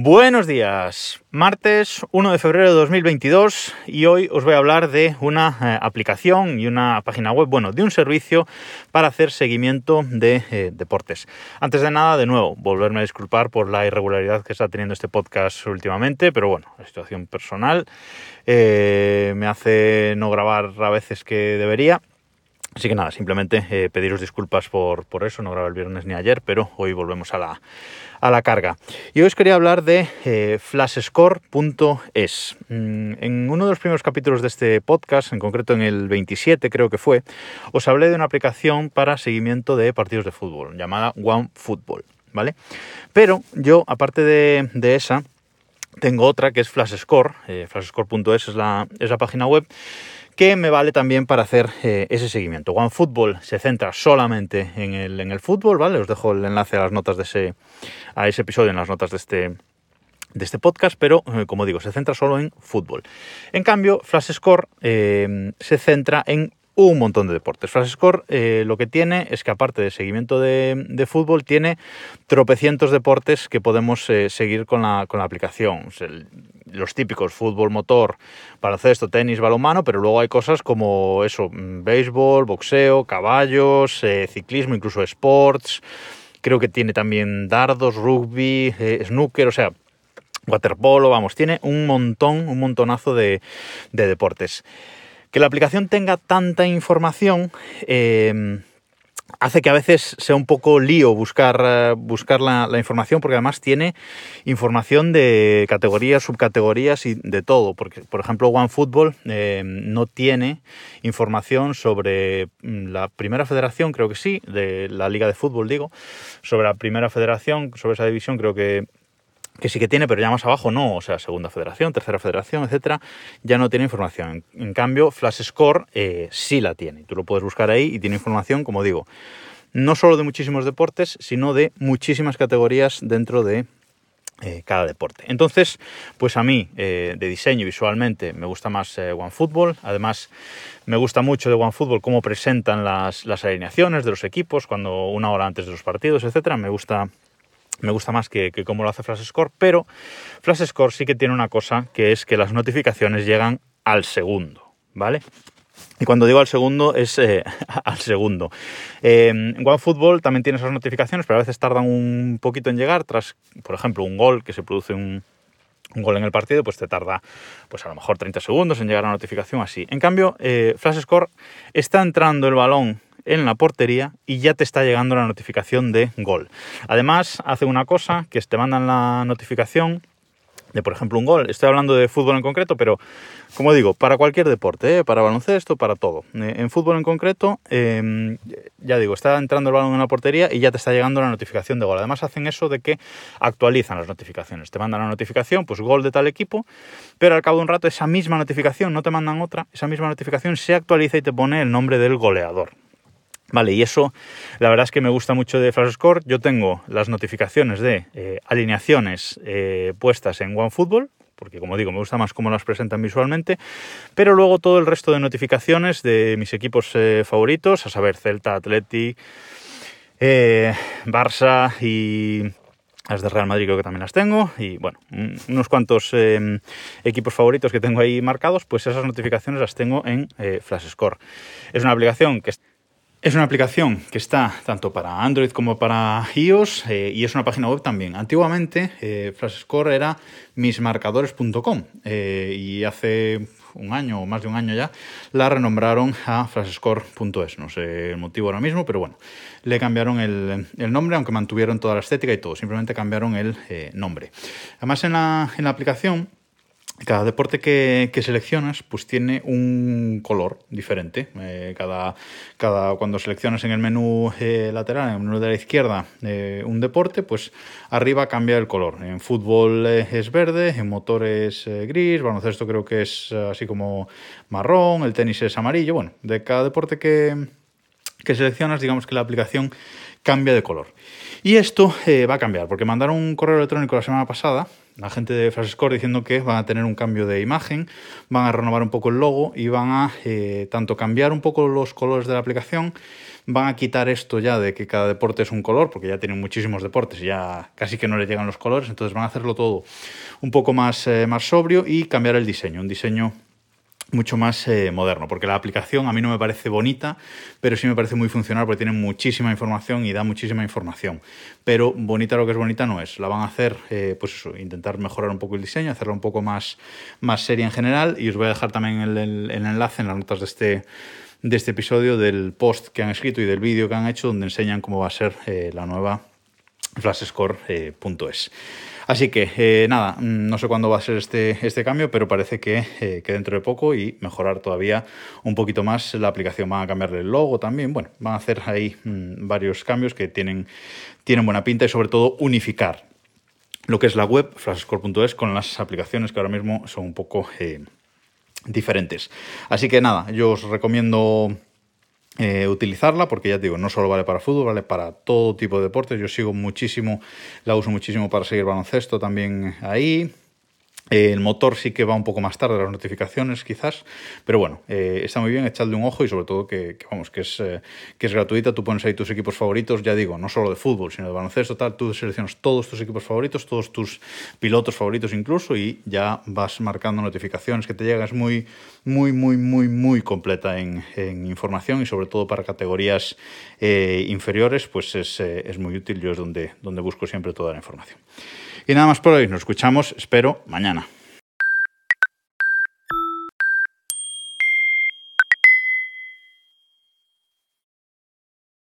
Buenos días, martes 1 de febrero de 2022 y hoy os voy a hablar de una eh, aplicación y una página web, bueno, de un servicio para hacer seguimiento de eh, deportes. Antes de nada, de nuevo, volverme a disculpar por la irregularidad que está teniendo este podcast últimamente, pero bueno, la situación personal eh, me hace no grabar a veces que debería. Así que nada, simplemente pediros disculpas por, por eso, no grabé el viernes ni ayer, pero hoy volvemos a la, a la carga. Y hoy os quería hablar de eh, flashscore.es. Mm, en uno de los primeros capítulos de este podcast, en concreto en el 27 creo que fue, os hablé de una aplicación para seguimiento de partidos de fútbol llamada OneFootball, ¿vale? Pero yo, aparte de, esa, tengo otra que es FlashScore, eh, flashscore.es es la, es la página web que me vale también para hacer eh, ese seguimiento. OneFootball se centra solamente en el, en el fútbol, ¿vale? Os dejo el enlace a las notas de ese, a ese episodio en las notas de este, de este podcast, pero eh, como digo, se centra solo en fútbol. En cambio, FlashScore eh, se centra en un montón de deportes. FlashScore eh, lo que tiene es que aparte de seguimiento de, fútbol, tiene tropecientos deportes que podemos seguir con la, con la aplicación los típicos fútbol, motor, baloncesto, tenis, balonmano, pero luego hay cosas como eso, mm, béisbol, boxeo, caballos, eh, ciclismo, incluso sports. Creo que tiene también dardos, rugby, eh, snooker, o sea, waterpolo, vamos, tiene un montón, un montonazo de, deportes. Que la aplicación tenga tanta información eh, hace que a veces sea un poco lío buscar, eh, buscar la, información, porque además tiene información de categorías, subcategorías y de todo. Porque, por ejemplo, OneFootball eh, no tiene información sobre mm, la primera federación, creo que sí, de la Liga de Fútbol, digo, sobre la primera federación, sobre esa división, creo que que sí que tiene, pero ya más abajo no, o sea, segunda federación, tercera federación, etcétera, ya no tiene información. En, cambio, Flash Score eh, sí la tiene. Tú lo puedes buscar ahí y tiene información, como digo, no solo de muchísimos deportes, sino de muchísimas categorías dentro de eh, cada deporte. Entonces, pues a mí, eh, de diseño visualmente, me gusta más OneFootball. Además, me gusta mucho de OneFootball cómo presentan las, las alineaciones de los equipos cuando una hora antes de los partidos, etcétera. Me gusta me gusta más que, que cómo lo hace FlashScore, pero FlashScore sí que tiene una cosa que es que las notificaciones llegan al segundo, ¿vale? Y cuando digo al segundo, es eh, al segundo. Eh, OneFootball también tiene esas notificaciones, pero a veces tardan un poquito en llegar. Tras, por ejemplo, un gol que se produce un, gol en el partido, pues te tarda, pues a lo mejor 30 segundos en llegar a la notificación así. En cambio, eh, FlashScore está entrando el balón en la portería y ya te está llegando la notificación de gol. Además, hace una cosa que te mandan la notificación de, por ejemplo, un gol. Estoy hablando de fútbol en concreto, pero como digo, para cualquier deporte, ¿eh? para baloncesto, para todo. Eh, en fútbol en concreto, em, ya digo, está entrando el balón en la portería y ya te está llegando la notificación de gol. Además, hacen eso de que actualizan las notificaciones. Te mandan la notificación, pues gol de tal equipo, pero al cabo de un rato esa misma notificación, no te mandan otra, esa misma notificación se actualiza y te pone el nombre del goleador. Vale, y eso la verdad es que me gusta mucho de FlashScore. Yo tengo las notificaciones de eh, alineaciones eh, puestas en OneFootball, porque como digo, me gusta más cómo las presentan visualmente, pero luego todo el resto de notificaciones de mis equipos eh, favoritos, a saber, Celta, Atleti, Barça y las de Real Madrid creo que también las tengo y bueno, unos cuantos equipos favoritos que tengo ahí marcados, pues esas notificaciones las tengo en FlashScore. Es una aplicación que es una aplicación que está tanto para Android como para iOS eh, y es una página web también. Antiguamente eh, FlashScore era mismarcadores.com eh, y hace un año o más de un año ya la renombraron a flashscore.es. No sé el motivo ahora mismo, pero bueno, le cambiaron el, nombre, aunque mantuvieron toda la estética y todo, simplemente cambiaron el nombre. Además en la aplicación cada deporte que, seleccionas pues tiene un color diferente. Eh, cada, cada, cuando seleccionas en el menú eh, lateral, en el menú de la izquierda, eh, un deporte, pues arriba cambia el color. En fútbol es verde, en motor es gris, baloncesto creo que es así como marrón, el tenis es amarillo. Bueno, de cada deporte que, que seleccionas, digamos que la aplicación cambia de color. Y esto va a cambiar, porque mandaron un correo electrónico la semana pasada la gente de Frasescore diciendo que van a tener un cambio de imagen, van a renovar un poco el logo y van a eh, tanto cambiar un poco los colores de la aplicación, van a quitar esto ya de que cada deporte es un color, porque ya tienen muchísimos deportes y ya casi que no les llegan los colores, entonces van a hacerlo todo un poco más, eh, más sobrio y cambiar el diseño, un diseño mucho más eh, moderno, porque la aplicación a mí no me parece bonita, pero sí me parece muy funcional porque tiene muchísima información y da muchísima información. Pero bonita lo que es bonita no es. La van a hacer, eh, pues intentar mejorar un poco el diseño, hacerla un poco más, más seria en general y os voy a dejar también el enlace en las notas de este, de este episodio del post que han escrito y del vídeo que han hecho donde enseñan cómo va a ser eh, la nueva flashscore.es. Así que eh, nada, mm, no sé cuándo va a ser este, este cambio, pero parece que, eh, que, dentro de poco y mejorar todavía un poquito más la aplicación. Van a cambiarle el logo también. Bueno, van a hacer ahí mmm, varios cambios que tienen, tienen buena pinta y sobre todo unificar lo que es la web, flashscore.es, con las aplicaciones que ahora mismo son un poco eh, diferentes. Así que nada, yo os recomiendo eh, utilizarla porque ya te digo, no solo vale para fútbol, vale para todo tipo de deportes. Yo sigo muchísimo, la uso muchísimo para seguir baloncesto también ahí. Eh, el motor sí que va un poco más tarde, las notificaciones quizás, pero bueno, eh, está muy bien, echadle un ojo y sobre todo que, vamos, que es, eh, que es gratuita, tú pones ahí tus equipos favoritos, ya digo, no solo de fútbol, sino de baloncesto, tal, tú seleccionas todos tus equipos favoritos, todos tus pilotos favoritos incluso y ya vas marcando notificaciones que te llegan, es muy, muy, muy, muy, muy completa en, información y sobre todo para categorías inferiores, pues es, es muy útil, yo es donde, donde busco siempre toda la información. Y nada más por hoy, nos escuchamos, espero, mañana.